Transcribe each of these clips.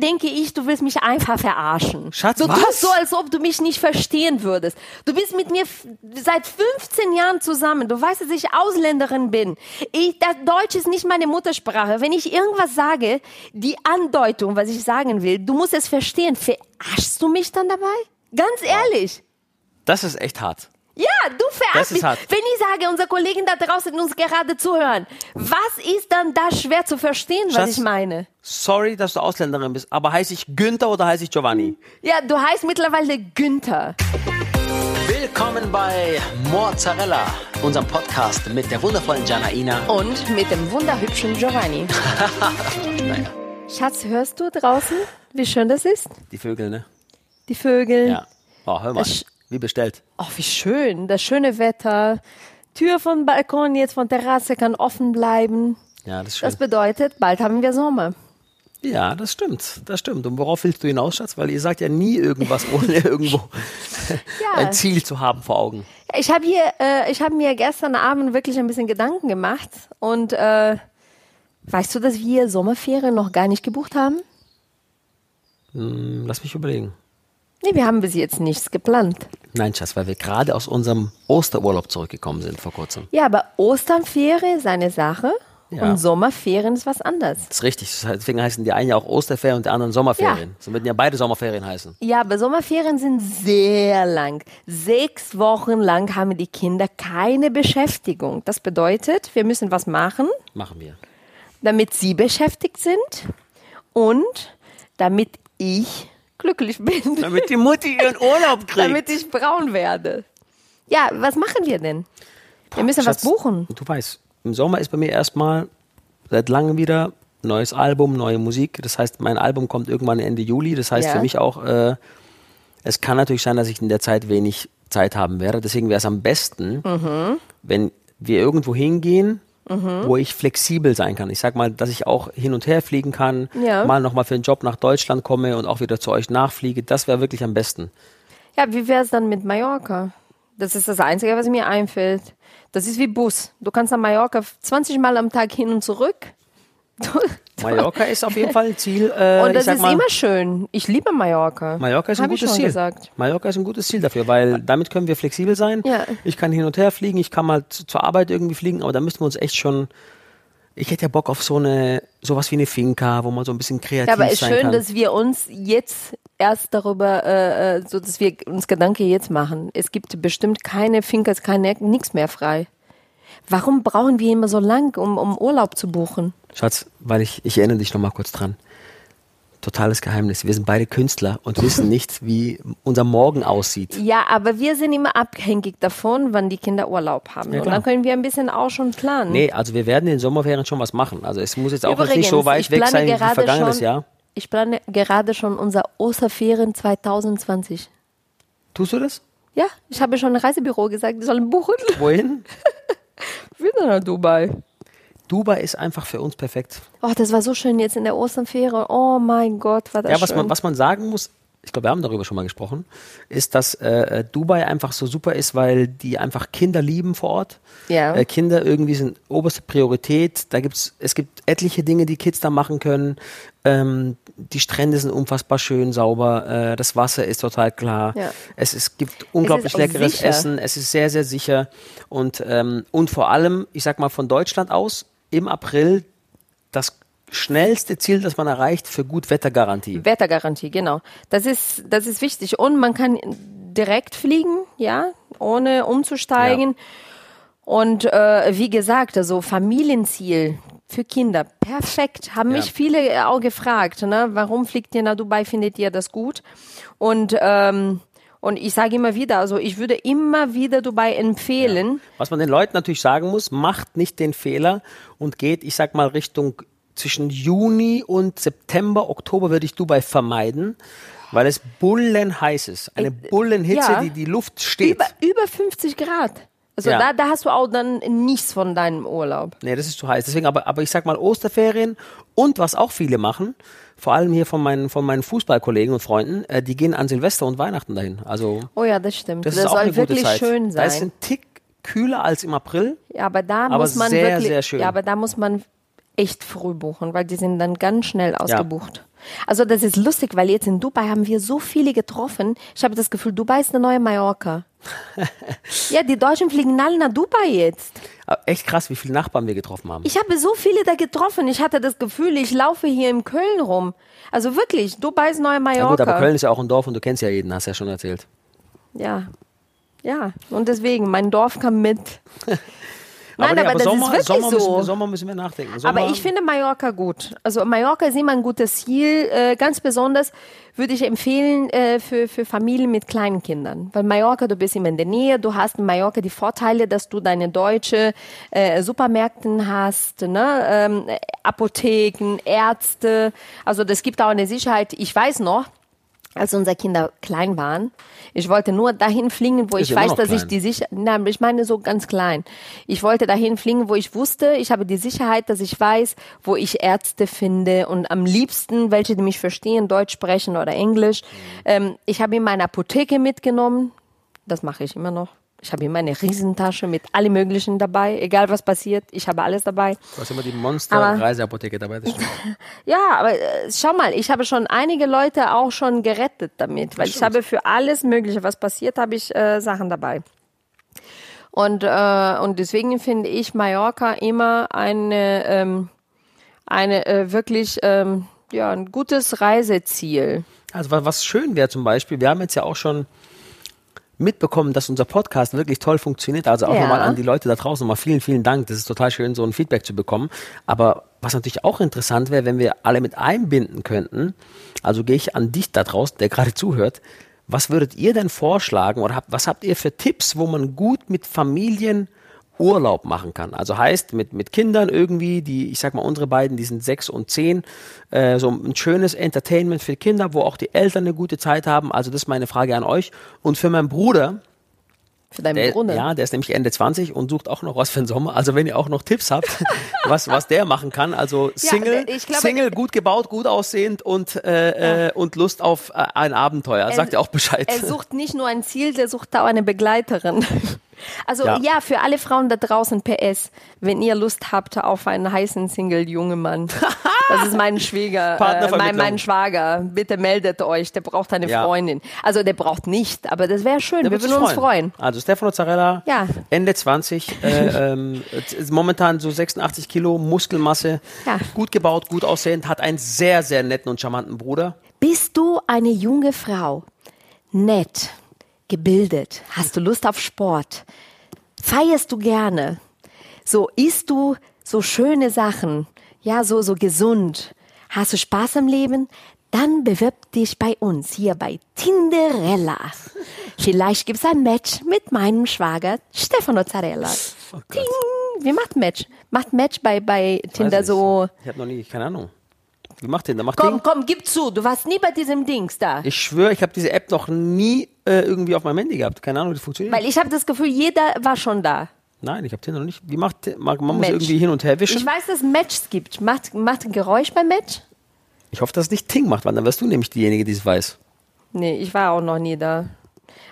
denke ich, du willst mich einfach verarschen. Schatz, du was? tust so, als ob du mich nicht verstehen würdest. Du bist mit mir seit 15 Jahren zusammen. Du weißt, dass ich Ausländerin bin. Ich, das Deutsch ist nicht meine Muttersprache. Wenn ich irgendwas sage, die Andeutung, was ich sagen will, du musst es verstehen. Verarschst du mich dann dabei? Ganz ehrlich. Das ist echt hart. Ja, du verarschst mich. hart. Wenn ich sage, unsere Kollegen da draußen uns gerade zuhören, was ist dann da schwer zu verstehen, was Schatz. ich meine? Sorry, dass du Ausländerin bist, aber heiße ich Günther oder heiße ich Giovanni? Ja, du heißt mittlerweile Günther. Willkommen bei Mozzarella, unserem Podcast mit der wundervollen Janaina. Und mit dem wunderhübschen Giovanni. Naja, Schatz, hörst du draußen, wie schön das ist? die Vögel, ne? Die Vögel. Ja. Oh, hör mal, Es- wie bestellt. Oh, wie schön. Das schöne Wetter. Tür von Balkon, jetzt von Terrasse kann offen bleiben. Ja, das ist schön. Das bedeutet, bald haben wir Sommer. Ja, das stimmt, das stimmt. Und worauf willst du hinaus, Schatz? Weil ihr sagt ja nie irgendwas, ohne irgendwo Ja. ein Ziel zu haben vor Augen. Ich habe hier, äh, ich habe mir gestern Abend wirklich ein bisschen Gedanken gemacht und äh, weißt du, dass wir Sommerferien noch gar nicht gebucht haben? Hm, Lass mich überlegen. Nee, wir haben bis jetzt nichts geplant. Nein, Schatz, weil wir gerade aus unserem Osterurlaub zurückgekommen sind vor kurzem. Ja, aber Osternferien ist eine Sache Ja. und Sommerferien ist was anderes. Das ist richtig. Deswegen heißen die einen ja auch Osterferien und die anderen Sommerferien. So würden ja beide Sommerferien heißen. Ja, aber Sommerferien sind sehr lang. Sechs Wochen lang haben die Kinder keine Beschäftigung. Das bedeutet, wir müssen was machen, Machen wir. damit sie beschäftigt sind und damit ich glücklich bin. Damit die Mutti ihren Urlaub kriegt. damit ich braun werde. Ja, was machen wir denn? Wir müssen was Schatz, buchen. Du weißt, im Sommer ist bei mir erstmal seit langem wieder neues Album, neue Musik. Das heißt, mein Album kommt irgendwann Ende Juli. Das heißt Ja. für mich auch, äh, es kann natürlich sein, dass ich in der Zeit wenig Zeit haben werde. Deswegen wäre es am besten, Mhm. wenn wir irgendwo hingehen, wo ich flexibel sein kann. Ich sag mal, dass ich auch hin und her fliegen kann, Ja. mal nochmal für einen Job nach Deutschland komme und auch wieder zu euch nachfliege. Das wäre wirklich am besten. Ja, wie wäre es dann mit Mallorca? Das ist das Einzige, was mir einfällt. Das ist wie Bus. Du kannst nach Mallorca 20 Mal am Tag hin und zurück. Mallorca ist auf jeden Fall ein Ziel. Äh, Und ich das ist mal, immer schön. Ich liebe Mallorca. Mallorca ist ein Hab gutes Ziel. gesagt. Mallorca ist ein gutes Ziel dafür, weil damit können wir flexibel sein. Ja. Ich kann hin und her fliegen, ich kann mal zu- zur Arbeit irgendwie fliegen, aber da müssten wir uns echt schon. Ich hätte ja Bock auf so eine, sowas wie eine Finca, wo man so ein bisschen kreativ Ja, aber es ist sein schön, kann. dass wir uns jetzt erst darüber, äh, äh, so dass wir uns Gedanken jetzt machen. Es gibt bestimmt keine Finkers, keine nichts mehr frei. Warum brauchen wir immer so lang, um, um Urlaub zu buchen? Schatz, weil ich, ich erinnere dich noch mal kurz dran. Totales Geheimnis. Wir sind beide Künstler und wissen nicht, wie unser Morgen aussieht. Ja, aber wir sind immer abhängig davon, wann die Kinder Urlaub haben. Ja, Und dann können wir ein bisschen auch schon planen. Nee, also wir werden in den Sommerferien schon was machen. Also es muss jetzt auch Übrigens, nicht so weit weg sein wie vergangenes schon, Jahr. Ich plane gerade schon unser Osterferien 2020. Tust du das? Ja, ich habe schon ein Reisebüro gesagt, die sollen buchen. Wohin? Wieder nach Dubai. Dubai ist einfach für uns perfekt. Oh, das war so schön jetzt in der Osterferien. Oh mein Gott, war das Ja, was schön. man, was man sagen muss, ich glaube, wir haben darüber schon mal gesprochen, ist, dass äh, Dubai einfach so super ist, weil die einfach Kinder lieben vor Ort. Ja. Äh, Kinder irgendwie sind oberste Priorität. Da gibt's, es gibt etliche Dinge, die Kids da machen können. Ähm, die Strände sind unfassbar schön sauber. Äh, das Wasser ist total klar. Ja. Es, es gibt unglaublich auch leckeres sicher. Essen. Es ist sehr, sehr sicher. Und, ähm, und vor allem, ich sag mal, von Deutschland aus im April das schnellste Ziel, das man erreicht für Gutwettergarantie. Wettergarantie, genau. Das ist, das ist wichtig. Und man kann direkt fliegen, ja, ohne umzusteigen. Und äh, wie gesagt, also Familienziel für Kinder, perfekt. Haben Ja. mich viele auch gefragt, ne? warum fliegt ihr nach Dubai, findet ihr das gut? Und, ähm, und ich sage immer wieder, also ich würde immer wieder Dubai empfehlen. Was man den Leuten natürlich sagen muss, macht nicht den Fehler und geht, ich sag mal, Richtung zwischen Juni und September, Oktober würde ich Dubai vermeiden, weil es bullenheiß ist. Eine Bullenhitze, ja. die die Luft steht. Über, über 50 Grad. Also Ja. da, da hast du auch dann nichts von deinem Urlaub. Nee, das ist zu heiß. Deswegen, aber, aber ich sag mal Osterferien und was auch viele machen, vor allem hier von meinen, von meinen Fußballkollegen und Freunden, äh, die gehen an Silvester und Weihnachten dahin. Also, Oh ja, das stimmt. das, Das, ist auch soll eine gute wirklich Zeit. schön Da ist sein. ein Tick kühler als im April. Ja, aber da aber muss man sehr, wirklich, sehr schön. ja, aber da muss man echt früh buchen, weil die sind dann ganz schnell ausgebucht. Also das ist lustig, weil jetzt in Dubai haben wir so viele getroffen. Ich habe das Gefühl, Dubai ist eine neue Mallorca. ja, die Deutschen fliegen alle nach Dubai jetzt. Aber echt krass, wie viele Nachbarn wir getroffen haben. Ich habe so viele da getroffen. Ich hatte das Gefühl, ich laufe hier in Köln rum. Also wirklich, Dubai ist neue Mallorca. ja gut, aber Köln ist ja auch ein Dorf und du kennst ja jeden, hast ja schon erzählt. Ja. Ja, und deswegen, mein Dorf kam mit. Nein, nee, aber, das Sommer, ist wirklich Sommer so. Müssen wir, Sommer müssen wir nachdenken. Sommer, Aber ich finde Mallorca gut. Also Mallorca ist immer ein gutes Ziel. Äh, ganz besonders würde ich empfehlen äh, für, für Familien mit kleinen Kindern. Weil Mallorca, du bist immer in der Nähe. Du hast in Mallorca die Vorteile, dass du deine deutsche äh, Supermärkten hast, ne? ähm, Apotheken, Ärzte. Also das gibt auch eine Sicherheit. Ich weiß noch, als unsere Kinder klein waren. Ich wollte nur dahin fliegen, wo Ist ich weiß, dass ich klein. die Sicherheit, nein, ich meine so ganz klein. Ich wollte dahin fliegen, wo ich wusste, ich habe die Sicherheit, dass ich weiß, wo ich Ärzte finde und am liebsten, welche die mich verstehen, Deutsch sprechen oder Englisch. Ähm, ich habe ihm meine Apotheke mitgenommen. Das mache ich immer noch. Ich habe immer eine Riesentasche mit allem Möglichen dabei, egal was passiert. Ich habe alles dabei. Du hast immer die Monster-Reiseapotheke dabei. Ja, aber äh, schau mal, ich habe schon einige Leute auch schon gerettet damit, weil ich habe für alles Mögliche, was passiert, habe ich äh, Sachen dabei. Und, äh, und deswegen finde ich Mallorca immer eine, ähm, eine äh, wirklich ähm, ja, ein gutes Reiseziel. Also wa- was schön wäre zum Beispiel, wir haben jetzt ja auch schon mitbekommen, dass unser Podcast wirklich toll funktioniert. Also auch Ja. nochmal an die Leute da draußen nochmal vielen, vielen Dank. Das ist total schön, so ein Feedback zu bekommen. Aber was natürlich auch interessant wäre, wenn wir alle mit einbinden könnten, also gehe ich an dich da draußen, der gerade zuhört, was würdet ihr denn vorschlagen oder habt, was habt ihr für Tipps, wo man gut mit Familien Urlaub machen kann. Also heißt mit, mit Kindern irgendwie, die, ich sag mal, unsere beiden, die sind sechs und zehn, äh, so ein schönes Entertainment für Kinder, wo auch die Eltern eine gute Zeit haben. Also das ist meine Frage an euch. Und für meinen Bruder, Für deinen der, Bruder. ja, der ist nämlich Ende 20 und sucht auch noch was für den Sommer. Also wenn ihr auch noch Tipps habt, was, was der machen kann, also Single, ich glaube- Single, gut gebaut, gut aussehend und, äh, äh, und Lust auf äh, ein Abenteuer. Sagt ihr auch Bescheid. Er sucht nicht nur ein Ziel, der sucht auch eine Begleiterin. Also Ja. ja. für alle Frauen da draußen PS, wenn ihr Lust habt auf einen heißen Single jungen Mann. Das ist mein Schwieger, äh, mein, mein Schwager. Bitte meldet euch, der braucht eine Ja. Freundin. Also der braucht nicht, aber das wäre schön. Der Wir würden uns freuen. Also Stefano Zarella, Ja. Ende 20, äh, ähm, ist momentan so 86 Kilo Muskelmasse, gut gebaut, gut aussehend, hat einen sehr, sehr netten und charmanten Bruder. Bist du eine junge Frau, nett, gebildet, hast du Lust auf Sport, feierst du gerne, so isst du so schöne Sachen, ja, so, so gesund, hast du Spaß am Leben, dann bewirb dich bei uns hier bei Tinderella. Vielleicht gibt's ein Match mit meinem Schwager Stefano Zarella. Oh. Ting. Wie macht Match? Macht Match bei, bei Tinder so. Ich habe noch nie, keine Ahnung. Wie macht Tinder? Macht Komm, Ding? komm, gib zu, du warst nie bei diesem Dings da. Ich schwöre, ich habe diese App noch nie äh, irgendwie auf meinem Handy gehabt. Keine Ahnung, wie das funktioniert. Weil ich habe das Gefühl, jeder war schon da. Nein, ich habe Tinder noch nicht. Wie macht man, man muss Match. irgendwie hin und her wischen. Ich weiß, dass es Matches gibt. Macht, macht ein Geräusch beim Match? Ich hoffe, dass es nicht Ting macht, weil dann wirst du nämlich diejenige, die es weiß. Nee, ich war auch noch nie da.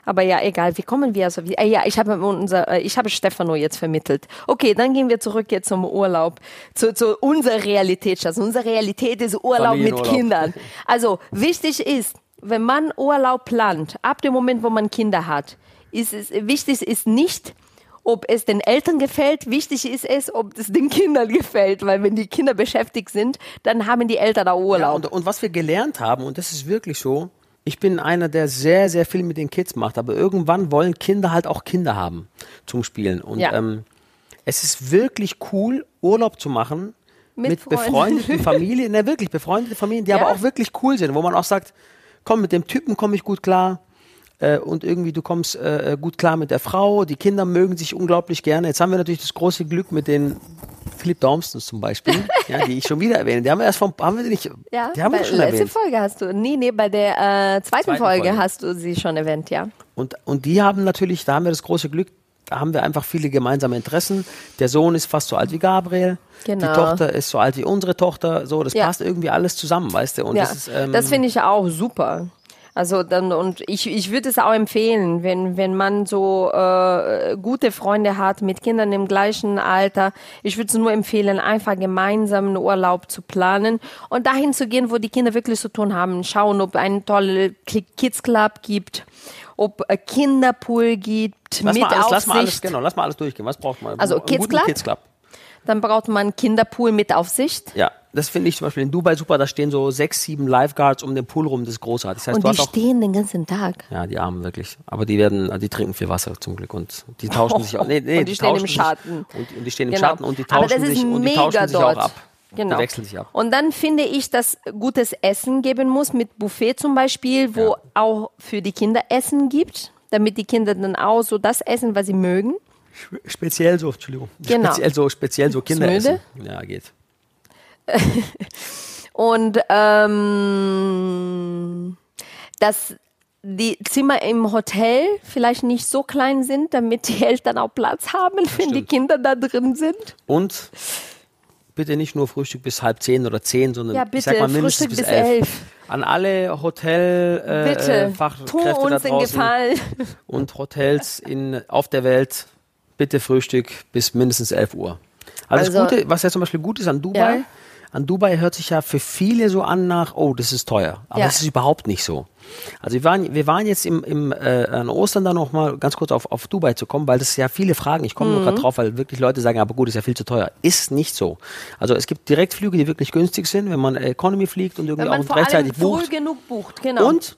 Aber ja, egal, wie kommen wir also? Wie, äh, ja, ich habe unser, äh, ich habe Stefano jetzt vermittelt. Okay, dann gehen wir zurück jetzt zum Urlaub, zu, zu unserer Realität. Also unsere Realität ist Urlaub mit. Kindern. Also wichtig ist, wenn man Urlaub plant, ab dem Moment, wo man Kinder hat, ist es wichtig ist nicht, ob es den Eltern gefällt. Wichtig ist es, ob es den Kindern gefällt, weil wenn die Kinder beschäftigt sind, dann haben die Eltern da Ja, Urlaub. und, und was wir gelernt haben, und das ist wirklich so, ich bin einer, der sehr, sehr viel mit den Kids macht, aber irgendwann wollen Kinder halt auch Kinder haben zum Spielen. Und Ja. ähm, es ist wirklich cool, Urlaub zu machen Mit mit, befreundeten Familien, ne, wirklich befreundete Familien, die Ja. aber auch wirklich cool sind, wo man auch sagt, komm, mit dem Typen komme ich gut klar. Äh, und irgendwie du kommst äh, gut klar mit der Frau, die Kinder mögen sich unglaublich gerne. Jetzt haben wir natürlich das große Glück mit den Philipp Dormstons zum Beispiel, ja, die ich schon wieder erwähne. Die haben wir erst vom, haben wir die nicht, Ja, die haben bei wir schon letzte erwähnt. Folge hast du, nee, nee, bei der äh, zweiten, Zweiten Folge, Folge. hast du sie schon erwähnt, ja. Und, und die haben natürlich, da haben wir das große Glück, da haben wir einfach viele gemeinsame Interessen. Der Sohn ist fast so alt wie Gabriel. Genau. Die Tochter ist so alt wie unsere Tochter. So, das Ja. passt irgendwie alles zusammen, weißt du? Und ja, das ist, ähm, das finde ich auch super. Also dann und ich, ich würde es auch empfehlen, wenn wenn man so äh, gute Freunde hat mit Kindern im gleichen Alter. Ich würde es nur empfehlen, einfach gemeinsam einen Urlaub zu planen und dahin zu gehen, wo die Kinder wirklich zu tun haben. Schauen, ob einen tollen Kids Club gibt, ob ein Kinderpool gibt Lass mit mal, alles, Aufsicht. lass mal alles, genau, lass mal alles durchgehen. Was braucht man? Also Kids Club? Kids Club. Dann braucht man einen Kinderpool mit Aufsicht. Ja, das finde ich zum Beispiel in Dubai super. Da stehen so sechs, sieben Lifeguards um den Pool rum. Das ist großartig. Das heißt, Und die stehen den ganzen Tag. Ja, die Armen wirklich. Aber die werden, die trinken viel Wasser zum Glück und die tauschen sich auch. Nee, nee, Und die stehen im Schatten. Und, und die stehen im Genau. Schatten und die Aber tauschen das ist sich und die mega tauschen sich dort. auch ab. Genau. Die wechseln sich ab. Und dann finde ich, dass gutes Essen geben muss, mit Buffet zum Beispiel, wo Ja. auch für die Kinder Essen gibt, damit die Kinder dann auch so das essen, was sie mögen. Speziell so, Entschuldigung. Genau. Speziell so, speziell so müde? Kinderessen. Ja, geht. Und ähm, dass die Zimmer im Hotel vielleicht nicht so klein sind, damit die Eltern auch Platz haben, wenn die stimmt. Kinder da drin sind. Und bitte nicht nur Frühstück bis halb zehn oder zehn, sondern Ja, ich bitte, sag mal mindestens Frühstück bis bis elf. elf. An alle Hotel äh, Fachkräfte da draußen Gefallen. und Hotels in, auf der Welt, bitte Frühstück bis mindestens 11 Uhr. Also, das Also- Gute, was ja zum Beispiel gut ist an Dubai, Ja. an Dubai hört sich ja für viele so an nach, oh, das ist teuer. Aber Ja. das ist überhaupt nicht so. Also wir waren, wir waren jetzt im, im äh, an Ostern da noch mal ganz kurz auf, auf Dubai zu kommen, weil das ja viele fragen. Ich komme nur Mhm. gerade drauf, weil wirklich Leute sagen, aber gut, ist ja viel zu teuer. Ist nicht so. Also es gibt Direktflüge, die wirklich günstig sind, wenn man Economy fliegt und irgendwie Wenn man auch vor allem rechtzeitig früh bucht. genug bucht, genau. Und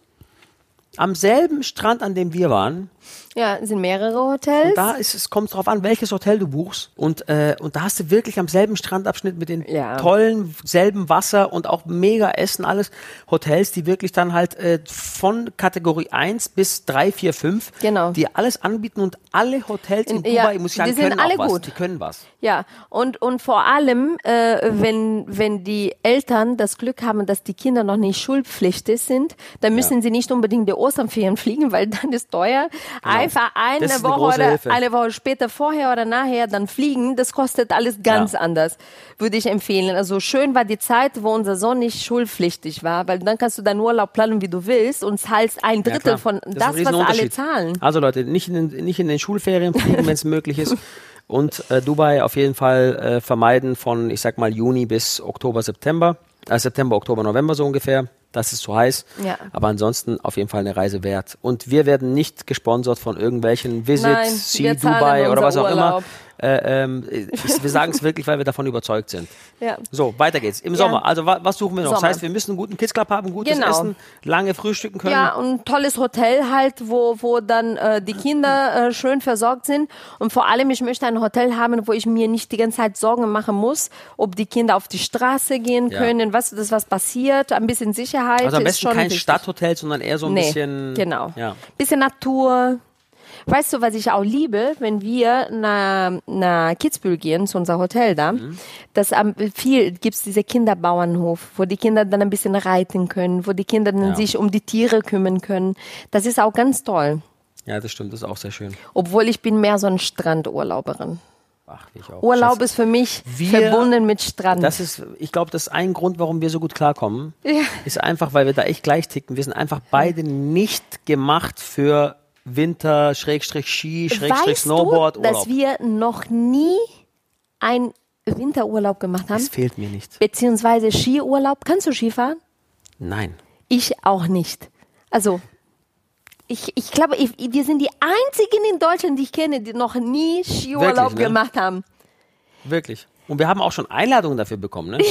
am selben Strand, an dem wir waren, Ja, es sind mehrere Hotels. da ist es kommt drauf an, welches Hotel du buchst und äh, und da hast du wirklich am selben Strandabschnitt mit den Ja. tollen selben Wasser und auch mega Essen alles Hotels, die wirklich dann halt äh, von Kategorie 1 bis 3, 4, 5, Genau. die alles anbieten und alle Hotels in, In- ja, Dubai, muss ich sagen, die sind können alle was, gut. die können was. Ja, und, und vor allem, äh, wenn, wenn die Eltern das Glück haben, dass die Kinder noch nicht schulpflichtig sind, dann müssen Ja. sie nicht unbedingt die Osternferien fliegen, weil dann ist teuer. Einfach eine Genau. Das ist eine Woche große oder Hilfe. eine Woche später, vorher oder nachher, dann fliegen, das kostet alles ganz Ja. anders, würde ich empfehlen. Also schön war die Zeit, wo unser Sohn nicht schulpflichtig war, weil dann kannst du deinen Urlaub planen, wie du willst und zahlst ein Ja, Drittel klar. von ein das, was alle zahlen. Also Leute, nicht in den, nicht in den Schulferien fliegen, wenn es möglich ist. Und äh, Dubai auf jeden Fall äh, vermeiden von, ich sag mal, Juni bis Oktober, September. Äh, September, Oktober, November so ungefähr. Das ist zu heiß. Ja. Aber ansonsten auf jeden Fall eine Reise wert. Und wir werden nicht gesponsert von irgendwelchen Visit, Nein, See Dubai oder was auch immer. Äh, ähm, wir sagen es wirklich, weil wir davon überzeugt sind. Ja. So, weiter geht's. Im Ja. Sommer. Also wa was suchen wir noch? Das Sommer. heißt, wir müssen einen guten Kids Club haben, gutes Genau. Essen, lange frühstücken können. Ja, und ein tolles Hotel halt, wo, wo dann äh, die Kinder äh, schön versorgt sind. Und vor allem, ich möchte ein Hotel haben, wo ich mir nicht die ganze Zeit Sorgen machen muss, ob die Kinder auf die Straße gehen Ja. können, was, das was passiert, ein bisschen Sicherheit. Also am besten kein wichtig. Stadthotel, sondern eher so ein nee, bisschen. Genau. Ja. Bisschen Natur. Weißt du, was ich auch liebe, wenn wir nach, nach Kitzbühel gehen, zu unser Hotel da, Mhm. dass am viel gibt's diese Kinderbauernhof, wo die Kinder dann ein bisschen reiten können, wo die Kinder dann Ja. sich um die Tiere kümmern können. Das ist auch ganz toll. ja, das stimmt, das ist auch sehr schön. Obwohl ich bin mehr so ein Strandurlauberin. Ach, wie ich auch. Urlaub das, ist für mich Wir- verbunden mit Strand. das ist, ich glaube, das ist ein Grund, warum wir so gut klarkommen. Ja. Ist einfach, weil wir da echt gleich ticken. Wir sind einfach beide nicht gemacht für Winter, Schrägstrich Ski, Schrägstrich Snowboard, du, dass wir noch nie einen Winterurlaub gemacht haben? das fehlt mir nicht. Beziehungsweise Skiurlaub. Kannst du Skifahren? Nein. Ich auch nicht. Also, ich, ich glaube, ich, wir sind die einzigen in Deutschland, die ich kenne, die noch nie Skiurlaub Wirklich, ne? gemacht haben. Wirklich. Und wir haben auch schon Einladungen dafür bekommen, ne?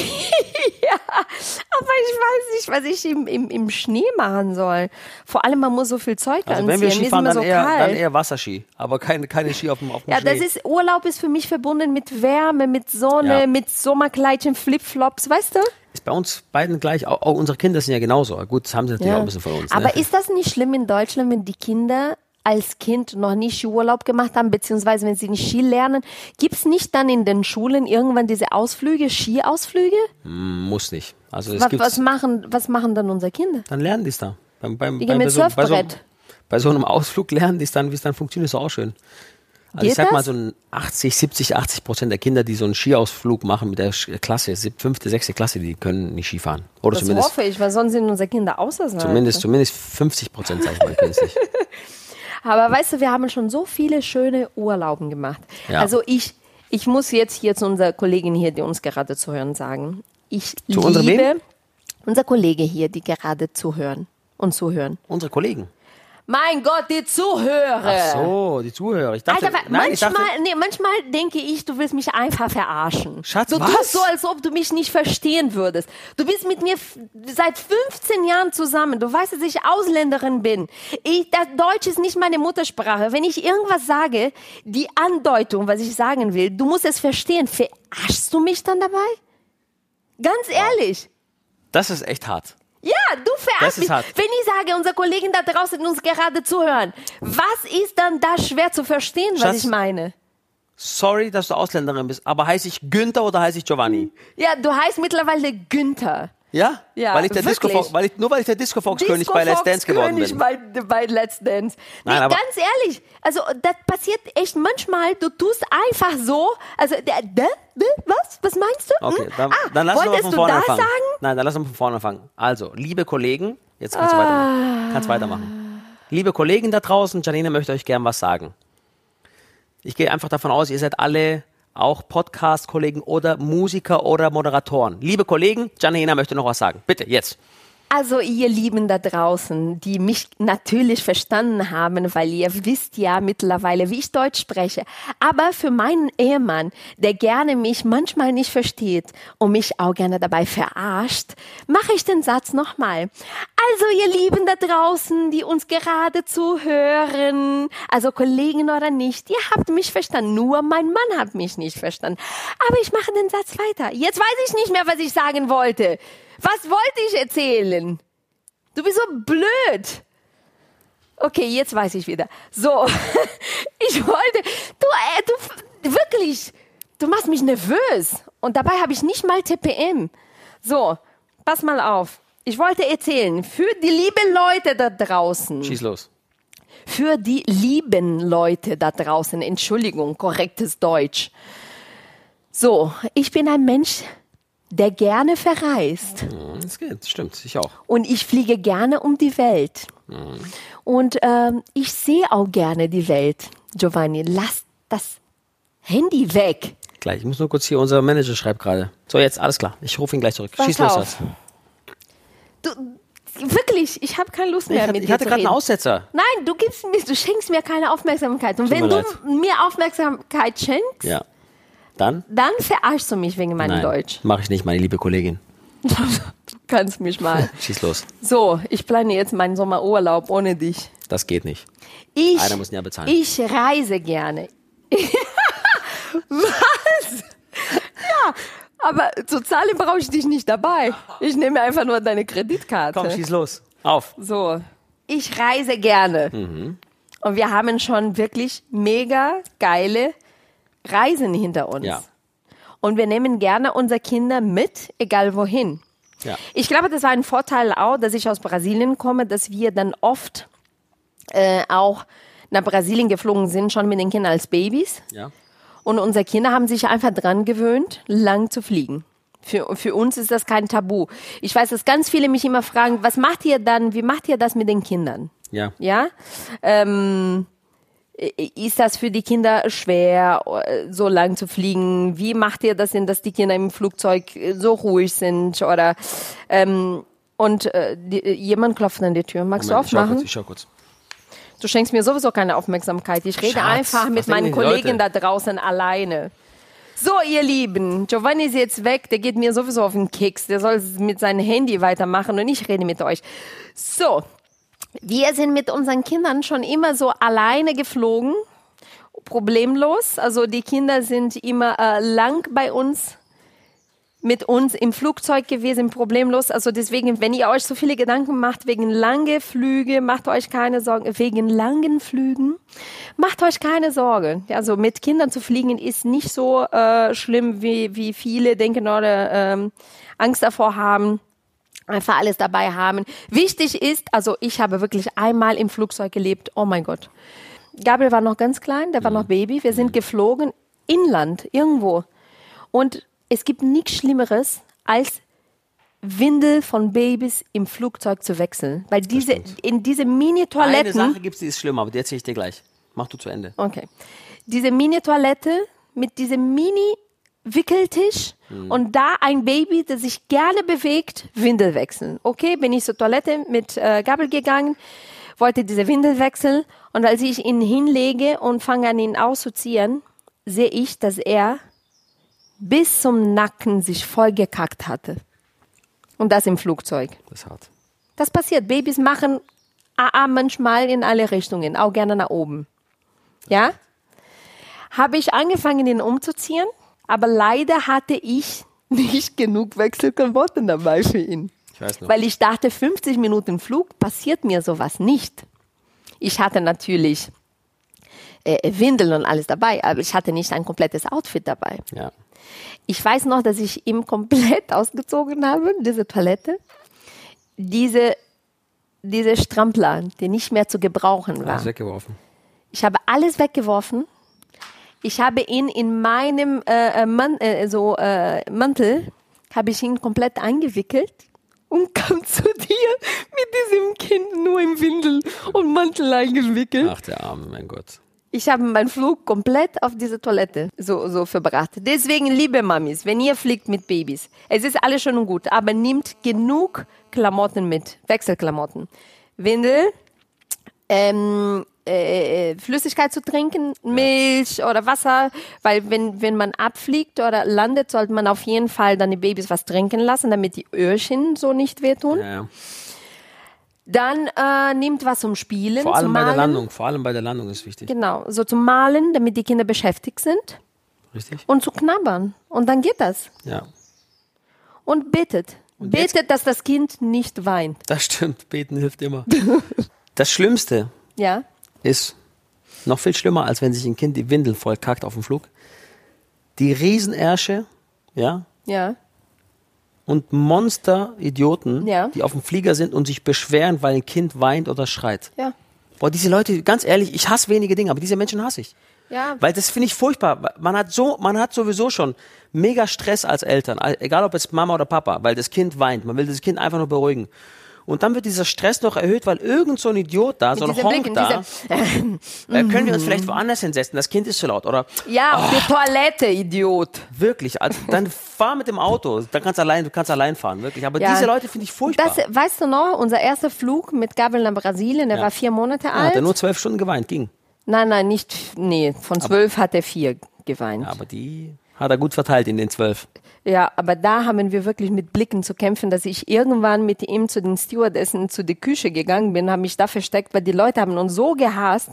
Aber ich weiß nicht, was ich im, im, im Schnee machen soll. Vor allem, man muss so viel Zeug Also anziehen. wenn wir Ski fahren, dann, so eher, kalt. dann eher Wasserski, aber keine, keine Ski auf dem, auf dem Ja, Schnee. das ist, Urlaub ist für mich verbunden mit Wärme, mit Sonne, Ja. mit Sommerkleidchen, Flipflops, weißt du? Ist bei uns beiden gleich, auch, auch unsere Kinder sind ja genauso. Gut, das haben sie natürlich auch ein bisschen von uns. Aber ne? ist das nicht schlimm in Deutschland, wenn die Kinder als Kind noch nie Skiurlaub gemacht haben, beziehungsweise wenn sie nicht Ski lernen? Gibt's nicht dann in den Schulen irgendwann diese Ausflüge, Skiausflüge? Muss nicht. Also es Was, gibt was, machen, was machen dann unsere Kinder? dann lernen die es da. Beim, beim, Die beim, gehen mit bei, so, bei, so, Surfbrett. bei so einem Ausflug lernen die es dann, wie es dann funktioniert, ist auch schön. Also ich Geht sag mal das? so ein 80, 70, 80 Prozent der Kinder, die so einen Skiausflug machen mit der Klasse, fünfte, sechste Klasse, die können nicht Skifahren. Oder Das zumindest, hoffe ich, weil sonst sind unsere Kinder außerhalb. zumindest, zumindest 50 Prozent, sag ich mal, können es nicht. Aber weißt du, wir haben schon so viele schöne Urlauben gemacht. Ja. Also ich, ich muss jetzt hier zu unserer Kollegin hier, die uns gerade zuhören, sagen. Ich Zu liebe unser Kollege hier, die gerade zuhören und zuhören. Unsere Kollegen. Mein Gott, die Zuhörer. Ach so, die Zuhörer. Ich dachte, Alter, nein, ich manchmal, dachte, nee, manchmal denke ich, du willst mich einfach verarschen. Schatz, du was? tust so, als ob du mich nicht verstehen würdest. Du bist mit mir seit 15 Jahren zusammen. Du weißt, dass ich Ausländerin bin. Ich, das Deutsch ist nicht meine Muttersprache. Wenn ich irgendwas sage, die Andeutung, was ich sagen will, du musst es verstehen. Verarschst du mich dann dabei? Ganz ehrlich. das ist echt hart. Ja, du verarschst mich. hart. Wenn ich sage, unsere Kollegen da draußen uns gerade zuhören, was ist dann da schwer zu verstehen, was Schatz, ich meine? Sorry, dass du Ausländerin bist, aber heiße ich Günther oder heiße ich Giovanni? Ja, du heißt mittlerweile Günther. Ja? Ja, weil ich der Disco. Fox, weil ich, nur weil ich der Disco Fox König bei Let's Dance geworden König bin. Bei, bei Let's Dance. Nee, Nein, aber- ganz ehrlich, also das passiert echt manchmal, du tust einfach so, also der, der, der was? Was meinst du? Okay, Hm? dann, ah, dann lass uns mal wolltest von du vorne das anfangen. sagen? Nein, dann lass uns von vorne anfangen. Also, liebe Kollegen, jetzt kannst du weitermachen. Kannst weitermachen. Liebe Kollegen da draußen, Janine möchte euch gern was sagen. Ich gehe einfach davon aus, ihr seid alle auch Podcast-Kollegen oder Musiker oder Moderatoren. Liebe Kollegen, Janina möchte noch was sagen. Bitte, jetzt. Also ihr Lieben da draußen, die mich natürlich verstanden haben, weil ihr wisst ja mittlerweile, wie ich Deutsch spreche. Aber für meinen Ehemann, der gerne mich manchmal nicht versteht und mich auch gerne dabei verarscht, mache ich den Satz nochmal. Also ihr Lieben da draußen, die uns gerade zuhören, also Kollegen oder nicht, ihr habt mich verstanden. Nur mein Mann hat mich nicht verstanden. Aber ich mache den Satz weiter. Jetzt weiß ich nicht mehr, was ich sagen wollte. Was wollte ich erzählen? Du bist so blöd. Okay, jetzt weiß ich wieder. So, ich wollte, du, äh, du, wirklich, du machst mich nervös. Und dabei habe ich nicht mal TPM. So, pass mal auf. Ich wollte erzählen, für die lieben Leute da draußen, Schieß los. für die lieben Leute da draußen, Entschuldigung, korrektes Deutsch. So, ich bin ein Mensch, der gerne verreist. Das geht, stimmt, ich auch. Und ich fliege gerne um die Welt. Und ähm, ich sehe auch gerne die Welt. Giovanni, lass das Handy weg. Gleich, ich muss nur kurz hier, unser Manager schreibt gerade. So, jetzt, alles klar. Ich rufe ihn gleich zurück. Pass Schieß los. Schatz. Du, wirklich, ich habe keine Lust Ich mehr hatte, mit ich dir hatte zu gerade einen. Aussetzer. Nein, du gibst mir, du schenkst mir keine Aufmerksamkeit. Und Tut wenn du mir Aufmerksamkeit schenkst, Ja. Dann? dann verarschst du mich wegen meinem Nein, Deutsch. mache ich nicht, meine liebe Kollegin. Du kannst mich mal. Schieß los. So, ich plane jetzt meinen Sommerurlaub ohne dich. Das geht nicht. Ich, Einer muss ihn ja bezahlen. ich reise gerne. Was? Ja, aber zu zahlen brauche ich dich nicht dabei. Ich nehme einfach nur deine Kreditkarte. Komm, schieß los. Auf. So, ich reise gerne. Mhm. Und wir haben schon wirklich mega geile Reisen hinter uns. Ja. Und wir nehmen gerne unsere Kinder mit, egal wohin. Ja. Ich glaube, das war ein Vorteil auch, dass ich aus Brasilien komme, dass wir dann oft äh, auch nach Brasilien geflogen sind, schon mit den Kindern als Babys. Ja. Und unsere Kinder haben sich einfach dran gewöhnt, lang zu fliegen. Für, für uns ist das kein Tabu. Ich weiß, dass ganz viele mich immer fragen, was macht ihr dann, wie macht ihr das mit den Kindern? Ja. Ja? Ähm, ist das für die Kinder schwer, äh, so lang zu fliegen? Wie macht ihr das denn, dass die Kinder im Flugzeug äh, so ruhig sind? Oder ähm, und äh, die, jemand klopft an die Tür. Magst Moment, ich du schau aufmachen? kurz, ich schau kurz. Du schenkst mir sowieso keine Aufmerksamkeit. Ich rede Schatz, einfach mit meinen Kollegen da draußen alleine. So, ihr Lieben, Giovanni ist jetzt weg, der geht mir sowieso auf den Keks. Der soll mit seinem Handy weitermachen und ich rede mit euch. So, wir sind mit unseren Kindern schon immer so alleine geflogen, problemlos. Also die Kinder sind immer äh, lang bei uns mit uns im Flugzeug gewesen, problemlos. Also deswegen, wenn ihr euch so viele Gedanken macht wegen lange Flüge, macht euch keine Sorgen. Wegen langen Flügen, macht euch keine Sorgen. Also mit Kindern zu fliegen ist nicht so äh, schlimm, wie, wie viele denken oder ähm, Angst davor haben. Einfach alles dabei haben. Wichtig ist, also ich habe wirklich einmal im Flugzeug gelebt. Oh mein Gott. Gabriel war noch ganz klein, der war Mhm. noch Baby. Wir sind geflogen, inland, irgendwo. Und es gibt nichts Schlimmeres, als Windel von Babys im Flugzeug zu wechseln. Weil diese, in diese Eine Mini-Toiletten. Sache gibt es, die ist schlimm, aber die erzähle ich dir gleich. Mach du zu Ende. Okay. Diese Mini-Toilette mit diesem Mini-Wickeltisch und da ein Baby, das sich gerne bewegt, Windel wechseln. Okay, bin ich zur Toilette mit äh, Gabel gegangen, wollte diese Windel wechseln und als ich ihn hinlege und fange an ihn auszuziehen, sehe ich, dass er bis zum Nacken sich voll gekackt hatte. Und das im Flugzeug. Das ist hart. Das passiert. Babys machen AA manchmal in alle Richtungen, auch gerne nach oben. Ja? Habe ich angefangen, ihn umzuziehen, aber leider hatte ich nicht genug Wechselklamotten dabei für ihn. Ich weiß noch. Weil ich dachte, 50 Minuten Flug passiert mir sowas nicht. Ich hatte natürlich äh, Windeln und alles dabei, aber ich hatte nicht ein komplettes Outfit dabei. ja. Ich weiß noch, dass ich ihm komplett ausgezogen habe, diese Toilette. Diese, diese Strampler, die nicht mehr zu gebrauchen Alles waren. weggeworfen. Ich habe alles weggeworfen. Ich habe ihn in meinem äh, äh, Man äh, so, äh, Mantel, habe ich ihn komplett eingewickelt und kam zu dir mit diesem Kind nur im Windel und Mantel eingewickelt. Ach, der Arme, mein Gott. Ich habe meinen Flug komplett auf diese Toilette so, so verbracht. Deswegen, liebe Mamis, wenn ihr fliegt mit Babys, es ist alles schon gut, aber nehmt genug Klamotten mit, Wechselklamotten. Windel, ähm, äh, Flüssigkeit zu trinken, Milch oder Wasser, weil wenn, wenn man abfliegt oder landet, sollte man auf jeden Fall dann die Babys was trinken lassen, damit die Öhrchen so nicht wehtun. Ja, ja. Dann äh, nehmt was zum Spielen, Vor allem zum bei der. Landung. Vor allem bei der Landung ist wichtig. Genau, so zum Malen, damit die Kinder beschäftigt sind Richtig? und zu knabbern. Und dann geht das. Ja. Und betet. jetzt- betet, dass das Kind nicht weint. Das stimmt. Beten hilft immer. Das Schlimmste Ja? Ist noch viel schlimmer, als wenn sich ein Kind die Windeln voll kackt auf dem Flug. Die Riesenersche, ja, Ja. und Monster-Idioten, Ja. die auf dem Flieger sind und sich beschweren, weil ein Kind weint oder schreit. Ja. Boah, diese Leute, ganz ehrlich, ich hasse wenige Dinge, aber diese Menschen hasse ich. Ja. Weil das finde ich furchtbar. Man hat so, man hat sowieso schon mega Stress als Eltern, egal ob es Mama oder Papa, weil das Kind weint. Man will das Kind einfach nur beruhigen. Und dann wird dieser Stress noch erhöht, weil irgend so ein Idiot da, so ein Honk da, äh, können wir uns vielleicht woanders hinsetzen, das Kind ist zu laut. Oder Ja, auf die Toilette, Idiot. wirklich, also, dann fahr mit dem Auto, dann kannst du allein, du kannst allein fahren, wirklich. Aber Ja. diese Leute finde ich furchtbar. Das, weißt du noch, unser erster Flug mit Gabriel nach Brasilien, der Ja. war vier Monate ja, alt. hat er nur zwölf Stunden geweint, ging. nein, nein, nicht, nee, von zwölf hat er vier geweint. Ja, aber die hat er gut verteilt in den zwölf. Ja, aber da haben wir wirklich mit Blicken zu kämpfen, dass ich irgendwann mit ihm zu den Stewardessen zu der Küche gegangen bin, habe mich da versteckt, weil die Leute haben uns so gehasst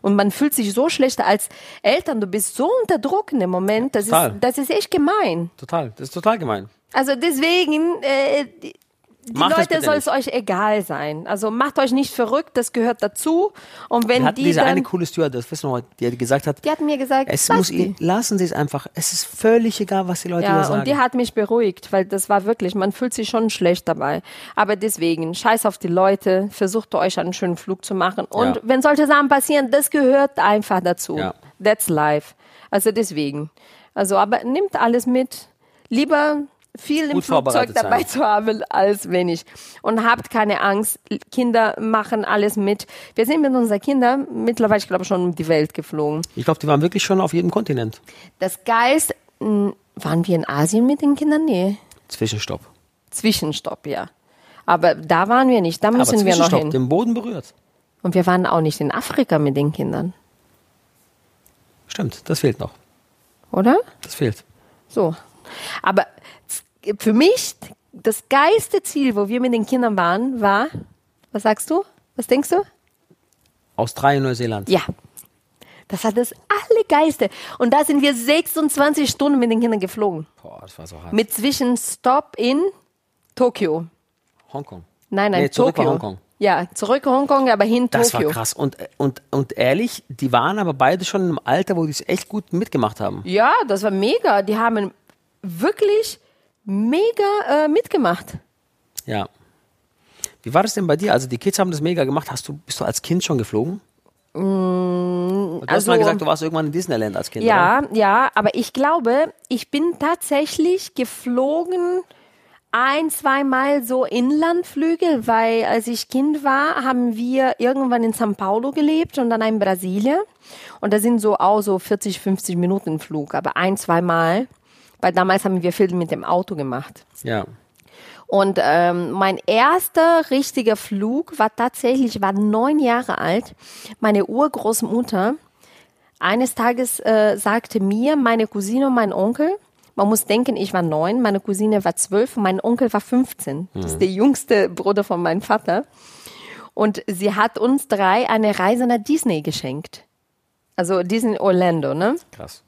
und man fühlt sich so schlecht als Eltern. Du bist so unter Druck in dem Moment, das ist, Total. das ist echt gemein. Total, das ist total gemein. Also deswegen, äh, die, Macht Leute soll es euch egal sein. Also macht euch nicht verrückt, das gehört dazu. Und wenn die diese dann, eine coole Stewardess, wissen wir, die gesagt hat, die hat mir gesagt, es muss die. lassen Sie es einfach. Es ist völlig egal, was die Leute Ja, da sagen. und die hat mich beruhigt, weil das war wirklich, man fühlt sich schon schlecht dabei. Aber deswegen, scheiß auf die Leute, versucht euch einen schönen Flug zu machen. Und Ja. wenn solche Sachen passieren, das gehört einfach dazu. Ja. That's life. Also deswegen. Also, aber nimmt alles mit. Lieber viel im Flugzeug dabei sein. zu haben, als wenig. Und habt keine Angst. Kinder machen alles mit. Wir sind mit unseren Kindern mittlerweile, ich glaube, schon um die Welt geflogen. ich glaube, die waren wirklich schon auf jedem Kontinent. Das Geist, mh, waren wir in Asien mit den Kindern? Nee. Zwischenstopp. Zwischenstopp, ja. Aber da waren wir nicht, da Aber müssen wir noch hin. den Boden berührt. Und wir waren auch nicht in Afrika mit den Kindern, Stimmt, das fehlt noch. oder? Das fehlt. So. Aber für mich, das geilste Ziel, wo wir mit den Kindern waren, war, was sagst du? Was denkst du? Australien, Neuseeland. Ja. Das hat das Allergeilste. Und da sind wir 26 Stunden mit den Kindern geflogen. Boah, das war so hart. Mit Zwischenstopp in Tokio. Hongkong. Nein, nein, Nee, zurück Tokio. nach Hongkong. Ja, zurück Hongkong, aber hin Das Tokio. war krass. Und, und, und ehrlich, die waren aber beide schon im Alter, wo die es echt gut mitgemacht haben. Ja, das war mega. Die haben wirklich mega äh, mitgemacht. Ja. Wie war das denn bei dir? Also die Kids haben das mega gemacht. Hast du, bist du als Kind schon geflogen? Du hast also, mal gesagt, du warst irgendwann in Disneyland als Kind. Oder? ja, ja, aber ich glaube, ich bin tatsächlich geflogen ein, zweimal so Inlandflüge, weil als ich Kind war, haben wir irgendwann in São Paulo gelebt und dann in Brasilien. Und da sind so auch so 40, 50 Minuten Flug, aber ein, zweimal. Weil damals haben wir viel mit dem Auto gemacht. Ja. Und ähm, mein erster richtiger Flug war tatsächlich, ich war neun Jahre alt. Meine Urgroßmutter eines Tages äh, sagte mir, meine Cousine und mein Onkel, man muss denken, ich war neun, meine Cousine war zwölf und mein Onkel war 15. Das ist der jüngste Bruder von meinem Vater. Und sie hat uns drei eine Reise nach Disney geschenkt. Also Disney Orlando, ne? Krass.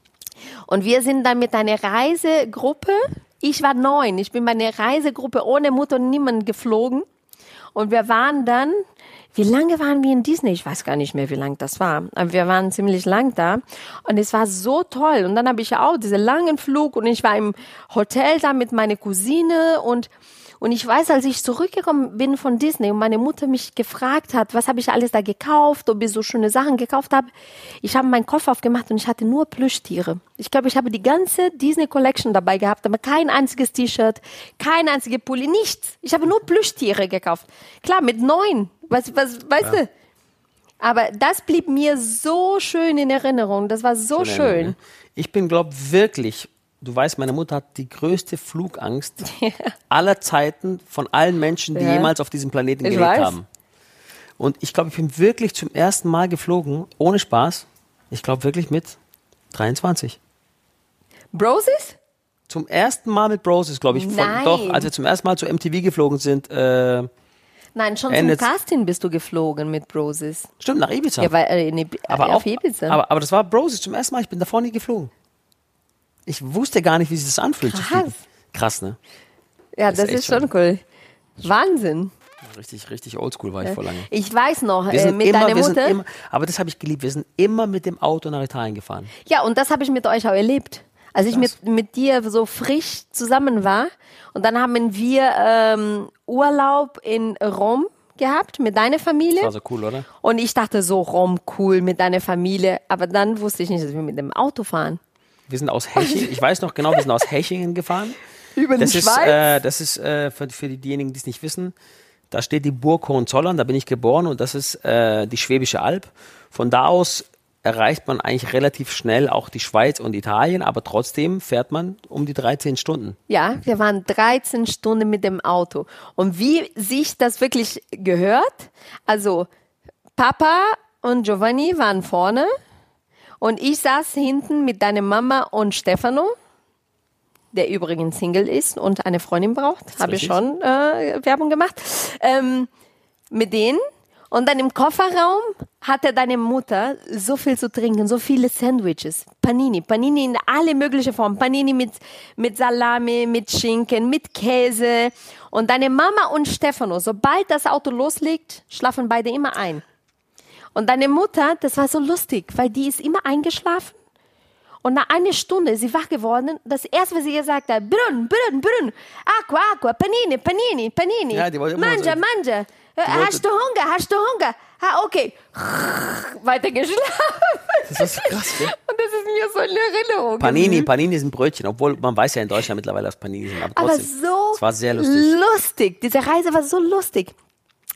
Und wir sind dann mit einer Reisegruppe, ich war neun, ich bin bei einer Reisegruppe ohne Mutter und niemand geflogen. Und wir waren dann, wie lange waren wir in Disney? Ich weiß gar nicht mehr, wie lang das war. Aber wir waren ziemlich lang da. Und es war so toll. Und dann habe ich ja auch diesen langen Flug und ich war im Hotel da mit meiner Cousine und und ich weiß, als ich zurückgekommen bin von Disney und meine Mutter mich gefragt hat, was habe ich alles da gekauft, ob ich so schöne Sachen gekauft habe, ich habe meinen Koffer aufgemacht und ich hatte nur Plüschtiere. Ich glaube, ich habe die ganze Disney Collection dabei gehabt, aber kein einziges T-Shirt, kein einziger Pulli, nichts. Ich habe nur Plüschtiere gekauft. Klar, mit neun. Was, was, weißt du? Aber das blieb mir so schön in Erinnerung. Das war so schön. Ich bin, glaube wirklich, du weißt, meine Mutter hat die größte Flugangst aller Zeiten von allen Menschen, die Ja. jemals auf diesem Planeten Ich gelebt weiß. haben. Und ich glaube, ich bin wirklich zum ersten Mal geflogen, ohne Spaß. Ich glaube wirklich mit 23. Broses? Zum ersten Mal mit Broses, glaube ich. Von, Nein. doch, als wir zum ersten Mal zu MTV geflogen sind. Äh, Nein, schon Ende- zum Casting bist du geflogen mit Broses. stimmt, nach Ibiza. Ja, weil äh, in, Ib- aber, äh, auch, auf Ibiza. aber, aber das war Broses zum ersten Mal. Ich bin davor nie geflogen. Ich wusste gar nicht, wie sich das anfühlt. Krass. Krass, ne? ja, das das, ist ist schon cool. Wahnsinn. Richtig, richtig oldschool war ich vor lange. Ich weiß noch, äh, mit immer, deiner Mutter. immer, aber das habe ich geliebt. Wir sind immer mit dem Auto nach Italien gefahren. Ja, und das habe ich mit euch auch erlebt. Als ich mit, mit dir so frisch zusammen war und dann haben wir ähm, Urlaub in Rom gehabt mit deiner Familie. Das war so cool, oder? Und ich dachte so, Rom, cool mit deiner Familie. Aber dann wusste ich nicht, dass wir mit dem Auto fahren. Wir sind aus Hechingen, ich weiß noch genau, wir sind aus Hechingen gefahren. Über Das die ist, Schweiz? äh, das ist äh, für, für diejenigen, die es nicht wissen, da steht die Burg Hohenzollern, da bin ich geboren und das ist äh, die Schwäbische Alb. Von da aus erreicht man eigentlich relativ schnell auch die Schweiz und Italien, aber trotzdem fährt man um die 13 Stunden. Ja, wir waren 13 Stunden mit dem Auto. Und wie sich das wirklich gehört, also Papa und Giovanni waren vorne und ich saß hinten mit deiner Mama und Stefano, der übrigens Single ist und eine Freundin braucht. Habe ich schon äh, Werbung gemacht. Ähm, mit denen. Und dann im Kofferraum hatte deine Mutter so viel zu trinken, so viele Sandwiches. Panini, Panini in alle möglichen Formen. Panini mit, mit Salami, mit Schinken, mit Käse. Und deine Mama und Stefano, sobald das Auto loslegt, schlafen beide immer ein. Und deine Mutter, das war so lustig, weil die ist immer eingeschlafen. Und nach einer Stunde ist sie wach geworden. Das erste, was sie gesagt hat, Brun, Brun, Brun, Aqua, Aqua, Panini, Panini, Panini. Ja, die wollte immer Manja, so- Manja. Hast du Hunger? Hast du Hunger? Ah, okay. Weiter geschlafen. Das ist so krass, gell? Und das ist mir so in Erinnerung. Panini, geblieben. Panini sind Brötchen, obwohl man weiß ja in Deutschland mittlerweile, dass Panini sind. Aber Aber trotzdem, so es war sehr lustig. lustig. Diese Reise war so lustig.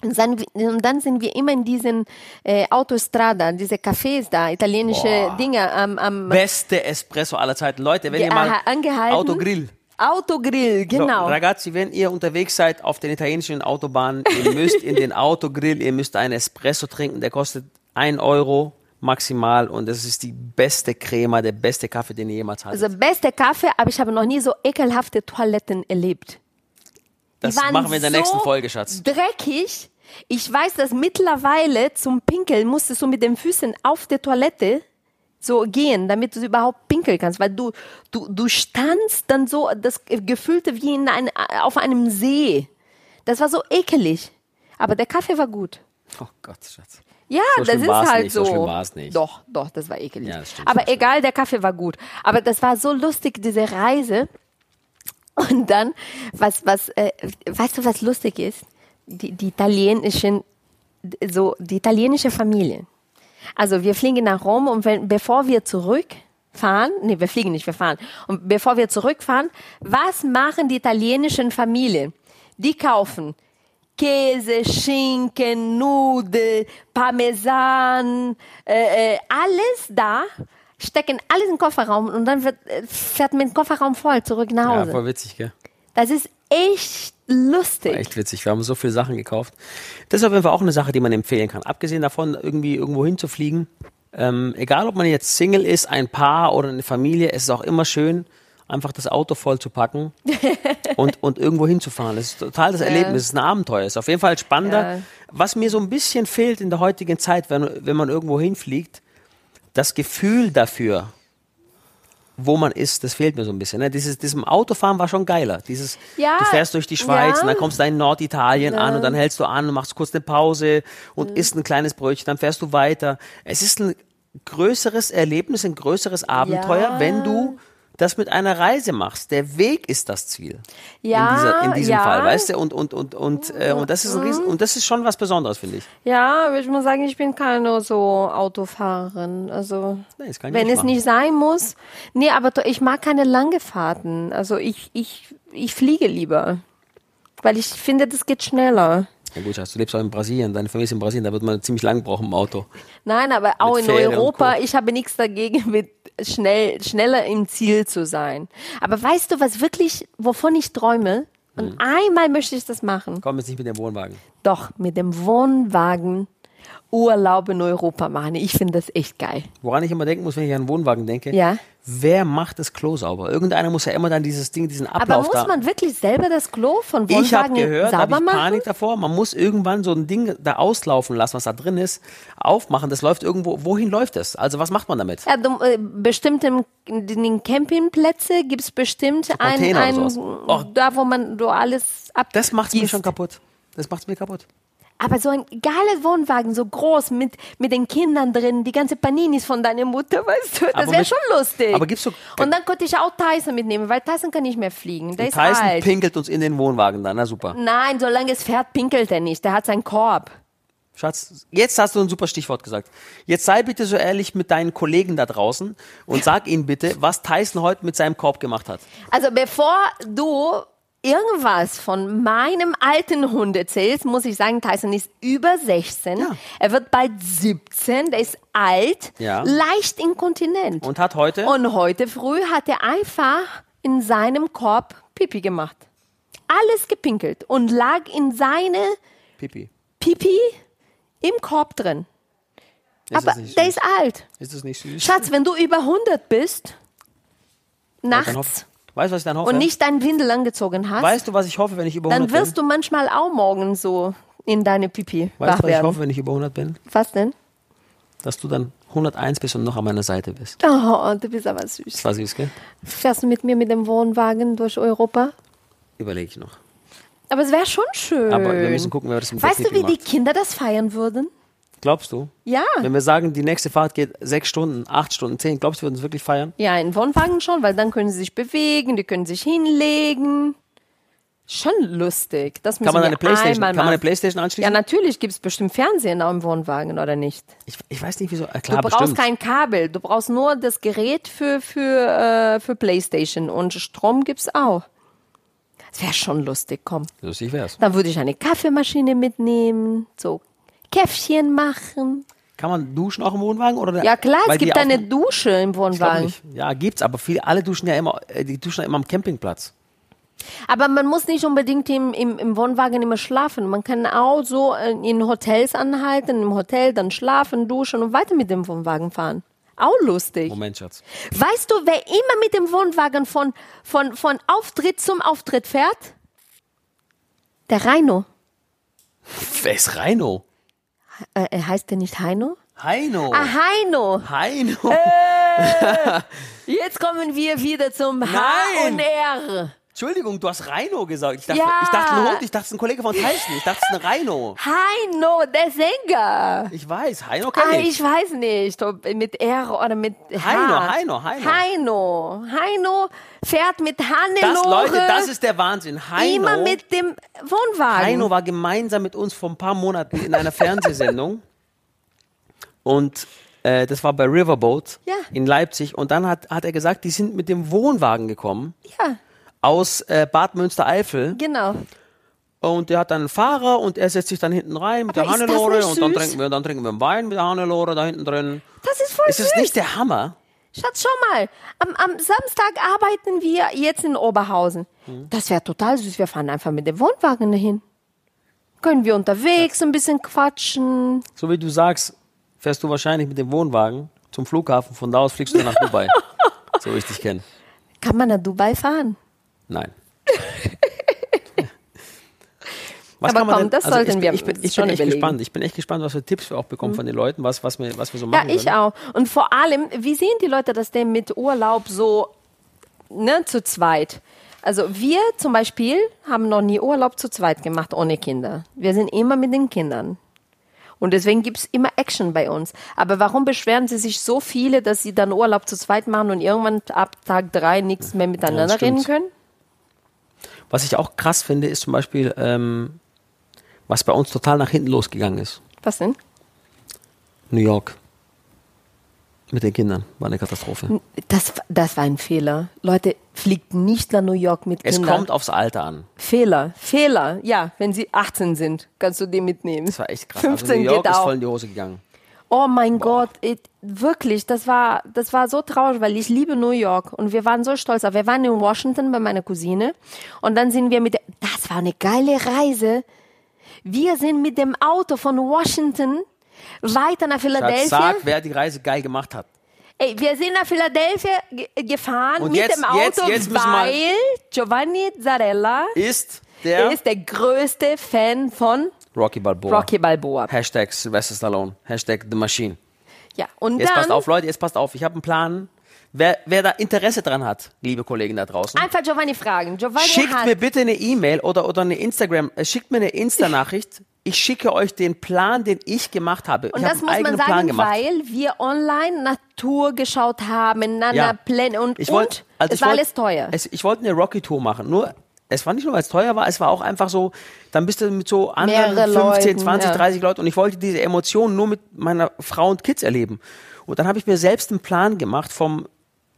Und dann, sind wir immer in diesen äh, Autostrada, diese Cafés da, italienische Boah. Dinge am, am Beste Espresso aller Zeiten. Leute, wenn ihr mal angehalten. Autogrill. Autogrill, genau. So, ragazzi, wenn ihr unterwegs seid auf den italienischen Autobahnen, ihr müsst in den Autogrill, ihr müsst einen Espresso trinken, der kostet 1 Euro maximal und das ist die beste Crema, der beste Kaffee, den ihr jemals hattet. Also beste Kaffee, aber ich habe noch nie so ekelhafte Toiletten erlebt. das machen wir in der so nächsten Folge, Schatz. Dreckig. Ich weiß, dass mittlerweile zum Pinkeln musstest du mit den Füßen auf der Toilette so gehen, damit du überhaupt pinkeln kannst, weil du du du standst dann so das gefühlte wie in ein, auf einem See. Das war so ekelig. Aber der Kaffee war gut. Oh Gott, Schatz. Ja, So das schlimm ist halt nicht, so. so schlimm nicht. Doch, doch, das war ekelig. Ja, das stimmt, Aber egal, der Kaffee war gut. Aber das war so lustig, diese Reise. Und dann, was, was, äh, weißt du, was lustig ist? Die, die italienischen, so, die italienische Familie. Also wir fliegen nach Rom und wenn, bevor wir zurückfahren, nee, wir fliegen nicht, wir fahren. Und bevor wir zurückfahren, was machen die italienischen Familien? Die kaufen Käse, Schinken, Nudeln, Parmesan, äh, äh, alles da, stecken alles in den Kofferraum und dann wird, äh, fährt mit dem Kofferraum voll zurück nach Ja, Hause. voll witzig, gell? das ist echt lustig. Echt witzig. Wir haben so viele Sachen gekauft. Das ist auf jeden Fall auch eine Sache, die man empfehlen kann. Abgesehen davon, irgendwie irgendwo hinzufliegen. Ähm, egal, ob man jetzt Single ist, ein Paar oder eine Familie, es ist auch immer schön, einfach das Auto voll zu packen und, und irgendwo hinzufahren. Das ist total das Erlebnis, es ist ein Abenteuer. Es ist auf jeden Fall spannender. Ja. Was mir so ein bisschen fehlt in der heutigen Zeit, wenn, wenn man irgendwo hinfliegt, das Gefühl dafür, wo man ist, das fehlt mir so ein bisschen. Ne? Dieses, diesem Autofahren war schon geiler. Dieses, Ja, du fährst durch die Schweiz ja. und dann kommst du in Norditalien an und dann hältst du an und machst kurz eine Pause und isst ein kleines Brötchen, dann fährst du weiter. Es ist ein größeres Erlebnis, ein größeres Abenteuer, Ja. wenn du das mit einer Reise machst. Der Weg ist das Ziel. Ja, in, dieser, in diesem ja. Fall, weißt du? Und, und, und, und, äh, und, das ist ein Riesen, und das ist schon was Besonderes, finde ich. Ja, aber ich muss sagen, ich bin keine so Autofahrerin. Also Nee, wenn es machen. nicht sein muss. Nee, aber ich mag keine lange Fahrten. Also ich, ich, ich fliege lieber. Weil ich finde, das geht schneller. Ja gut, Schatz, du lebst auch in Brasilien, deine Familie ist in Brasilien, da wird man ziemlich lang brauchen im Auto. Nein, aber auch in Fähre Europa, ich habe nichts dagegen, mit schnell, schneller im Ziel zu sein. Aber weißt du, was wirklich, wovon ich träume? Und Hm. einmal möchte ich das machen. Komm jetzt nicht mit dem Wohnwagen. Doch, mit dem Wohnwagen Urlaub in Europa machen. Ich finde das echt geil. Woran ich immer denken muss, wenn ich an einen Wohnwagen denke, Ja. wer macht das Klo sauber? Irgendeiner muss ja immer dann dieses Ding, diesen Aber Ablauf muss da. man wirklich selber das Klo von Wohnwagen ich habe gehört, da habe sauber ich machen? Panik davor. Man muss irgendwann so ein Ding da auslaufen lassen, was da drin ist, aufmachen. Das läuft irgendwo. Wohin läuft das? Also was macht man damit? Ja, du, äh, bestimmt im, in den Campingplätzen gibt es bestimmt ein, Container ein oder sowas. Oh. da wo man so alles ab. Das macht's mir schon kaputt. Das macht's mir kaputt. Aber so ein geiler Wohnwagen, so groß, mit, mit den Kindern drin, die ganze Paninis von deiner Mutter, weißt du, das wäre schon lustig. aber gibt's so- Und dann könnte ich auch Tyson mitnehmen, weil Tyson kann nicht mehr fliegen, der ist Tyson alt. pinkelt uns in den Wohnwagen dann. Na super. Nein, solange es fährt, pinkelt er nicht, der hat seinen Korb. Schatz, jetzt hast du ein super Stichwort gesagt. Jetzt sei bitte so ehrlich mit deinen Kollegen da draußen und sag ihnen bitte, was Tyson heute mit seinem Korb gemacht hat. Also bevor du irgendwas von meinem alten Hund erzählst, muss ich sagen, Tyson ist über 16. Ja. Er wird bald 17, der ist alt, Ja. leicht inkontinent. Und hat heute Und heute früh hat er einfach in seinem Korb Pipi gemacht. Alles gepinkelt und lag in seine Pipi. Pipi im Korb drin. Ist Aber das nicht der ist alt. Ist das nicht süß? Schatz, wenn du über 100 bist, nachts, Weißt du, was ich dann hoffe? und nicht dein Windel angezogen hast, weißt du, was ich hoffe, wenn ich über 100 dann wirst du manchmal auch morgen so in deine Pipi bin? Weißt du, was ich hoffe, wenn ich über 100 bin? Was denn? Dass du dann 101 bist und noch an meiner Seite bist. Oh, du bist aber süß. Das war süß, gell? Fährst du mit mir mit dem Wohnwagen durch Europa? Überlege ich noch. Aber es wäre schon schön. Aber wir müssen gucken, wer das der Weißt du, wie die macht. Kinder das feiern würden? Glaubst du? Ja. Wenn wir sagen, die nächste Fahrt geht sechs Stunden, acht Stunden, zehn, glaubst du, wir würden es wirklich feiern? Ja, in Wohnwagen schon, weil dann können sie sich bewegen, die können sich hinlegen. Schon lustig. Das Kann man eine Playstation, kann man eine. Playstation Ja, anschließen? natürlich gibt es bestimmt Fernsehen auch im Wohnwagen, oder nicht? ich, ich weiß nicht, wieso. Äh, Du klar, brauchst bestimmt. kein Kabel, du brauchst nur das Gerät für, für, äh, für Playstation und Strom gibt's auch. Das wäre schon lustig, komm. Lustig wär's. Dann würde ich eine Kaffeemaschine mitnehmen, so Käffchen machen. Kann man duschen auch im Wohnwagen? Oder Ja klar, es gibt eine Dusche im Wohnwagen. Ja, gibt's, aber viele, alle duschen ja immer, äh, die duschen ja immer am Campingplatz. Aber man muss nicht unbedingt im, im, im Wohnwagen immer schlafen. Man kann auch so äh, in Hotels anhalten, im Hotel dann schlafen, duschen und weiter mit dem Wohnwagen fahren. Auch lustig. Moment, Schatz. Weißt du, wer immer mit dem Wohnwagen von, von, von Auftritt zum Auftritt fährt? Der Reino. Wer ist Reino? Äh, er heißt der nicht Heino? Heino. Ah, Heino. Heino. Jetzt kommen wir wieder zum H Nein. und R. Entschuldigung, du hast Reino gesagt. Ich dachte, Ja. ich dachte ein Hund, ich dachte, es ist ein Kollege von Tyson. Ich dachte, es ist ein Reino. Heino, der Sänger. Ich weiß, Heino kenn Ah, ich. ich weiß nicht, ob mit R oder mit H. Heino, Heino, Heino. Heino. Heino fährt mit Das, Hannelore Leute, das ist der Wahnsinn. Heino, immer mit dem Wohnwagen. Heino war gemeinsam mit uns vor ein paar Monaten in einer Fernsehsendung. Und äh, das war bei Riverboat Ja. in Leipzig. Und dann hat, hat er gesagt, die sind mit dem Wohnwagen gekommen Ja, aus äh, Bad Münstereifel. genau. Und der hat dann einen Fahrer und er setzt sich dann hinten rein mit Aber der ist das Hannelore und dann trinken, wir, dann trinken wir einen Wein mit der Hannelore da hinten drin. Das ist voll Ist süß. es nicht der Hammer? Schatz, schau mal. Am, am Samstag arbeiten wir jetzt in Oberhausen. Mhm. Das wäre total süß. Wir fahren einfach mit dem Wohnwagen dahin. Können wir unterwegs ein bisschen quatschen. So wie du sagst, fährst du wahrscheinlich mit dem Wohnwagen zum Flughafen. Von da aus fliegst du nach Dubai. so wie ich dich kenne. Kann man nach Dubai fahren? Nein. Was Aber kann man komm, denn- das also sollten ich, bin- wir Ich bin, ich schon bin echt überlegen. Mhm. gespannt. Ich bin echt gespannt, was für Tipps wir auch bekommen von den Leuten, was, was, wir, was wir so Ja, machen ich können. auch. Und vor allem, wie sehen die Leute das denn mit Urlaub so ne, zu zweit? Also wir zum Beispiel haben noch nie Urlaub zu zweit gemacht ohne Kinder. Wir sind immer mit den Kindern. Und deswegen gibt's immer Action bei uns. Aber warum beschweren sie sich so viele, dass sie dann Urlaub zu zweit machen und irgendwann ab Tag drei nichts mehr miteinander stimmt. reden können? Was ich auch krass finde, ist zum Beispiel, ähm, was bei uns total nach hinten losgegangen ist. Was denn? New York. Mit den Kindern. War eine Katastrophe. Das, das war ein Fehler. Leute, fliegt nicht nach New York mit Es Kindern. kommt aufs Alter an. Fehler, Fehler. Ja, wenn sie 18 sind, kannst du die mitnehmen. Das war echt krass. 15 also New York geht ist auch. voll in die Hose gegangen. Oh mein Gott, it, wirklich, das war, das war so traurig, weil ich liebe New York und wir waren so stolz. Aber wir waren in Washington bei meiner Cousine und dann sind wir mit, der, das war eine geile Reise. Wir sind mit dem Auto von Washington weiter nach Schatz, Philadelphia. sag, wer die Reise geil gemacht hat. Ey, wir sind nach Philadelphia ge gefahren Und mit jetzt- dem Auto, jetzt- jetzt weil Giovanni Zarella Ist der ist der größte Fan von Rocky Balboa. Rocky Balboa. Hashtag Sylvester Stallone. Hashtag The Machine. Ja, und Jetzt dann passt auf, Leute, jetzt passt auf. Ich habe einen Plan. Wer, wer da Interesse dran hat, liebe Kollegen da draußen, einfach Giovanni fragen. Giovanni schickt hat mir bitte eine E-Mail oder, oder eine Instagram, äh, schickt mir eine Insta-Nachricht. Ich schicke euch den Plan, den ich gemacht habe. und ich das habe muss man sagen, weil wir online Natur geschaut haben, Nana Ja. Pläne und, Ich wollt- und also es ich war wollt- alles teuer. Es, ich wollte eine Rocky-Tour machen. Nur, es war nicht nur, weil es teuer war, es war auch einfach so, dann bist du mit so anderen Mehrere 15, Leuten, 20, ja. 30 Leuten und ich wollte diese Emotionen nur mit meiner Frau und Kids erleben. Und dann habe ich mir selbst einen Plan gemacht vom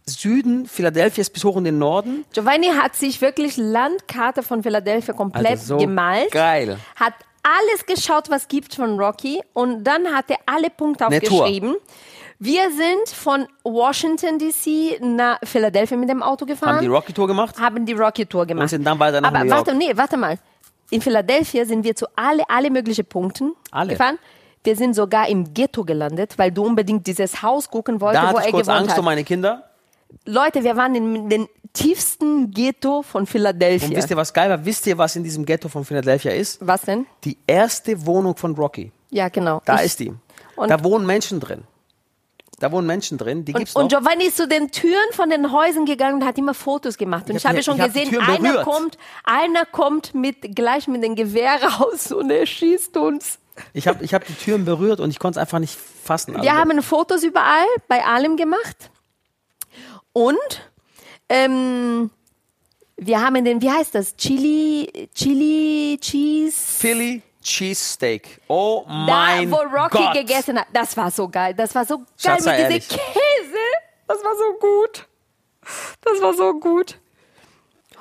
Süden Philadelphias bis hoch in den Norden. Giovanni hat sich wirklich Landkarte von Philadelphia komplett Alter, so gemalt. geil. Hat alles geschaut, was gibt von Rocky und dann hat er alle Punkte Eine Tour. Wir sind von Washington DC nach Philadelphia mit dem Auto gefahren. Haben die Rocky-Tour gemacht? haben die Rocky Tour gemacht. Und sind dann weiter nach Aber New York. warte, nee, warte mal. In Philadelphia sind wir zu alle, alle möglichen Punkten Alle? gefahren. Wir sind sogar im Ghetto gelandet, weil du unbedingt dieses Haus gucken wolltest, Da wo hatte er ich kurz gewohnt Angst hat. um meine Kinder. Leute, wir waren in den tiefsten Ghetto von Philadelphia. Und wisst ihr, was geil war? Wisst ihr, was in diesem Ghetto von Philadelphia ist? was denn? Die erste Wohnung von Rocky. Ja, genau. Da Ich- ist die. Da wohnen Menschen drin. Da wohnen Menschen drin, die gibt's Und, noch. und Giovanni ist zu den Türen von den Häusern gegangen und hat immer Fotos gemacht. Und Ich ich, hab habe die- schon hab gesehen, einer berührt. kommt, einer kommt mit, gleich mit dem Gewehr raus und er schießt uns. Ich habe ich hab die Türen berührt und ich konnte es einfach nicht fassen. Also, Wir haben Fotos überall, bei allem gemacht. Und ähm, wir haben den, wie heißt das? Chili, Chili, Cheese. Philly Cheesesteak. Oh Da, mein wo Rocky Gott. gegessen hat. Das war so geil. Das war so geil Schatz, mit diesem Käse. Das war so gut. Das war so gut.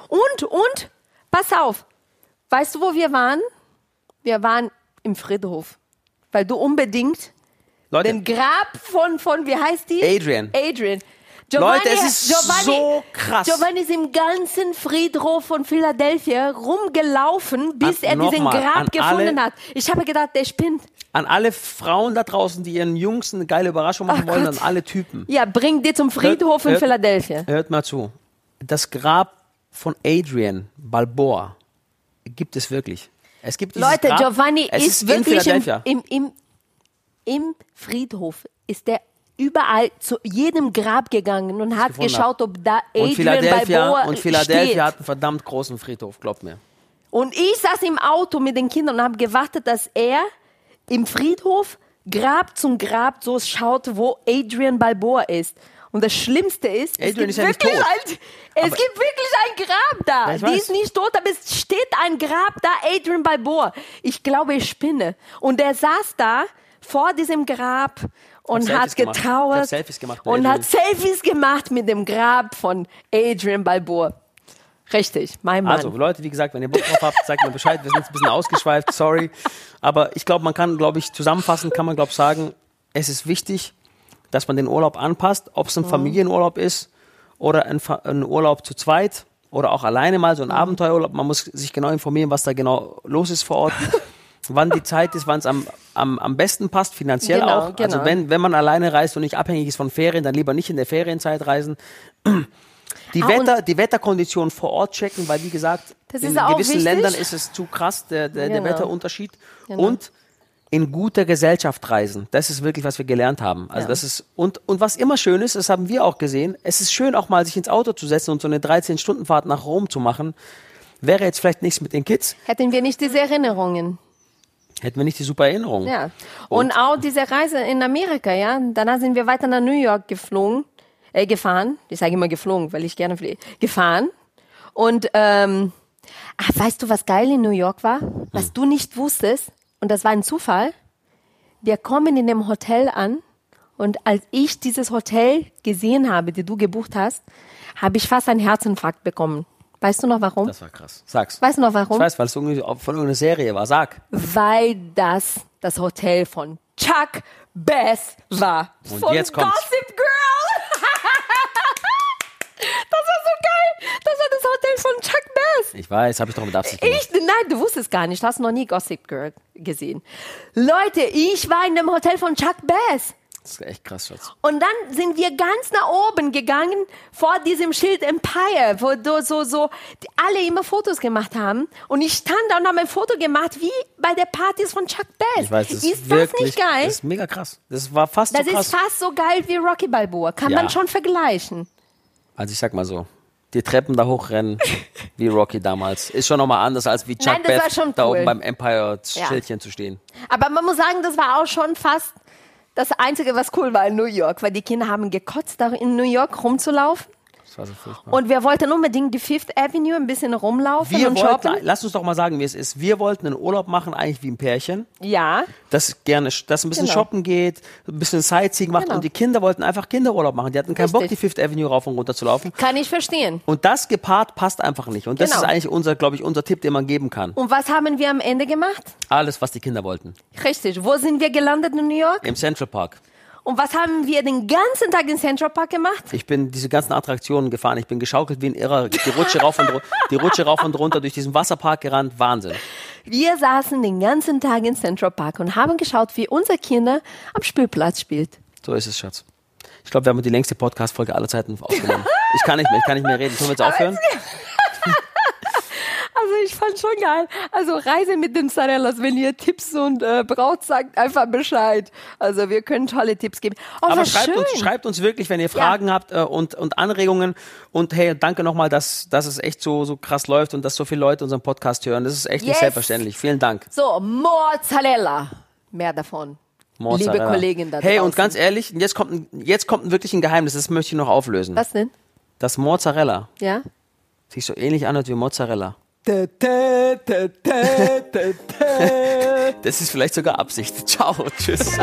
Und, und, pass auf. Weißt du, wo wir waren? Wir waren im Friedhof. Weil du unbedingt Leute, den Grab von, von, wie heißt die? Adrian. Adrian. Leute, es ist so krass. Giovanni ist im ganzen Friedhof von Philadelphia rumgelaufen, bis An- er diesen an Grab gefunden alle- hat. Ich habe gedacht, der spinnt. an alle Frauen da draußen, die ihren Jungs eine geile Überraschung machen Ach wollen, Gott. an alle Typen. Ja, bring die zum Friedhof in hört- Philadelphia. Hört mal zu. Das Grab von Adrian Balboa gibt es wirklich. Es gibt Leute, Grab, Giovanni ist, in wirklich im, im, im, im Friedhof. Ist der überall zu jedem Grab gegangen und hat geschaut, ob da und Adrian Philadelphia, Balboa und Philadelphia steht. hat einen verdammt großen Friedhof, glaubt mir. Und ich saß im Auto mit den Kindern und habe gewartet, dass er im Friedhof Grab zum Grab so schaut, wo Adrian Balboa ist. Und das Schlimmste ist, es Adrian gibt ist wirklich. Ein, es Aber- gibt wirklich ein Grab da. Die weiß. ist nicht tot, aber es steht ein Grab da, Adrian Balboa. Ich glaube, ich spinne. Und er saß da vor diesem Grab und hat getrauert gemacht mit und Adrian. hat Selfies gemacht mit dem Grab von Adrian Balboa. Richtig, mein Mann. Also Leute, wie gesagt, wenn ihr Bock drauf habt, sagt mir Bescheid. Wir sind jetzt ein bisschen ausgeschweift, sorry. Aber ich glaube, man kann, glaube ich, zusammenfassend kann man, glaube ich, sagen, es ist wichtig, dass man den Urlaub anpasst, ob es ein Familienurlaub ist oder ein, ein Urlaub zu zweit oder auch alleine mal so ein Abenteuerurlaub. Man muss sich genau informieren, was da genau los ist vor Ort. wann die Zeit ist, wann es am, am, am besten passt, finanziell Genau, auch. Also genau. wenn, wenn man alleine reist und nicht abhängig ist von Ferien, dann lieber nicht in der Ferienzeit reisen. Die, Ah, Wetter, die Wetterkonditionen vor Ort checken, weil wie gesagt, in gewissen wichtig. Ländern ist es zu krass, der, der, der Genau. Wetterunterschied. Genau. Und in guter Gesellschaft reisen. Das ist wirklich, was wir gelernt haben. Also Ja. das ist, und, und was immer schön ist, das haben wir auch gesehen, es ist schön auch mal sich ins Auto zu setzen und so eine 13-Stunden-Fahrt nach Rom zu machen. Wäre jetzt vielleicht nichts mit den Kids, Hätten wir nicht diese Erinnerungen. Hätten wir nicht die super Erinnerung. Ja. Und, auch diese Reise in Amerika, ja. Danach sind wir weiter nach New York geflogen, äh, gefahren. Ich sage immer geflogen, weil ich gerne fliege. Gefahren. Und ähm, ach, weißt du, was geil in New York war? Was Hm. du nicht wusstest, und das war ein Zufall. Wir kommen in dem Hotel an und als ich dieses Hotel gesehen habe, die du gebucht hast, habe ich fast einen Herzinfarkt bekommen. Weißt du noch warum? Das war krass. Sag's. weißt du noch warum? Ich weiß, weil es irgendwie von irgendeiner Serie war. Sag. weil das das Hotel von Chuck Bass war. Und von jetzt kommt's. Gossip Girl. das war so geil. Das war das Hotel von Chuck Bass. Ich weiß, habe ich doch mit Absicht gemacht. Ich, nein, du wusstest gar nicht. Du hast noch nie Gossip Girl gesehen. Leute, ich war in dem Hotel von Chuck Bass. Das ist echt krass, Schatz. Und dann sind wir ganz nach oben gegangen vor diesem Schild Empire, wo du so, so, alle immer Fotos gemacht haben. Und ich stand da und habe ein Foto gemacht, wie bei der Partys von Chuck Bass. Ich weiß, das ist, ist wirklich, das nicht geil? Das ist mega krass. Das war fast Das so krass. ist fast so geil wie Rocky Balboa. Kann Ja. man schon vergleichen. Also ich sag mal so, die Treppen da hochrennen, wie Rocky damals, ist schon nochmal anders als wie Chuck Nein, das war Beth schon da cool. oben beim Empire-Schildchen zu stehen. Aber man muss sagen, das war auch schon fast das Einzige, was cool war in New York, weil die Kinder haben gekotzt, da in New York rumzulaufen. Das war so furchtbar. Und wir wollten unbedingt die Fifth Avenue ein bisschen rumlaufen wir und wollten, shoppen. lass uns doch mal sagen, wie es ist. Wir wollten einen Urlaub machen, eigentlich wie ein Pärchen, Ja, das gerne, das ein bisschen Genau. shoppen geht, ein bisschen Sightseeing macht Genau. und die Kinder wollten einfach Kinderurlaub machen. Die hatten keinen Bock, die Richtig. Fifth Avenue rauf und runter zu laufen. kann ich verstehen. Und das gepaart passt einfach nicht. Und das Genau. ist eigentlich unser, glaube ich, unser Tipp, den man geben kann. Und was haben wir am Ende gemacht? Alles, was die Kinder wollten. Richtig. Wo sind wir gelandet in New York? Im Central Park. Und was haben wir den ganzen Tag in Central Park gemacht? Ich bin diese ganzen Attraktionen gefahren. Ich bin geschaukelt wie ein Irrer. Die Rutsche rauf und, die Rutsche rauf und runter durch diesen Wasserpark gerannt. Wahnsinn. Wir saßen den ganzen Tag in Central Park und haben geschaut, wie unser Kinder am Spielplatz spielt. So ist es, Schatz. Ich glaube, wir haben die längste Podcast-Folge aller Zeiten aufgenommen. Ich kann nicht mehr, ich kann nicht mehr reden. Können wir jetzt aufhören? Also ich fand schon geil. Also Reise mit den Zarellas, wenn ihr Tipps und äh, braucht, sagt einfach Bescheid. Also wir können tolle Tipps geben. Oh, Aber schreibt schön. uns, schreibt uns wirklich, wenn ihr Fragen habt äh, und, und Anregungen. Und hey, danke nochmal, dass, dass es echt so, so krass läuft und dass so viele Leute unseren Podcast hören. Das ist echt nicht Yes. selbstverständlich. Vielen Dank. So, Mozzarella. Mehr davon. Mozzarella. Liebe Kollegen da Hey, und ganz ehrlich, jetzt kommt, jetzt kommt wirklich ein Geheimnis, das möchte ich noch auflösen. Was denn? Das Mozzarella Ja? sich so ähnlich anhört wie Mozzarella. Da, da, da, da, da, da. Das ist vielleicht sogar Absicht. Ciao, tschüss.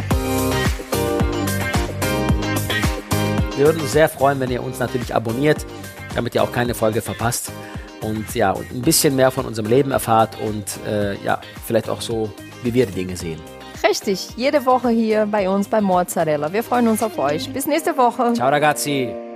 Wir würden uns sehr freuen, wenn ihr uns natürlich abonniert, damit ihr auch keine Folge verpasst und ja, und ein bisschen mehr von unserem Leben erfahrt und äh, ja, vielleicht auch so, wie wir die Dinge sehen. Richtig, jede Woche hier bei uns bei Mozzarella. Wir freuen uns auf euch. Bis nächste Woche. Ciao ragazzi!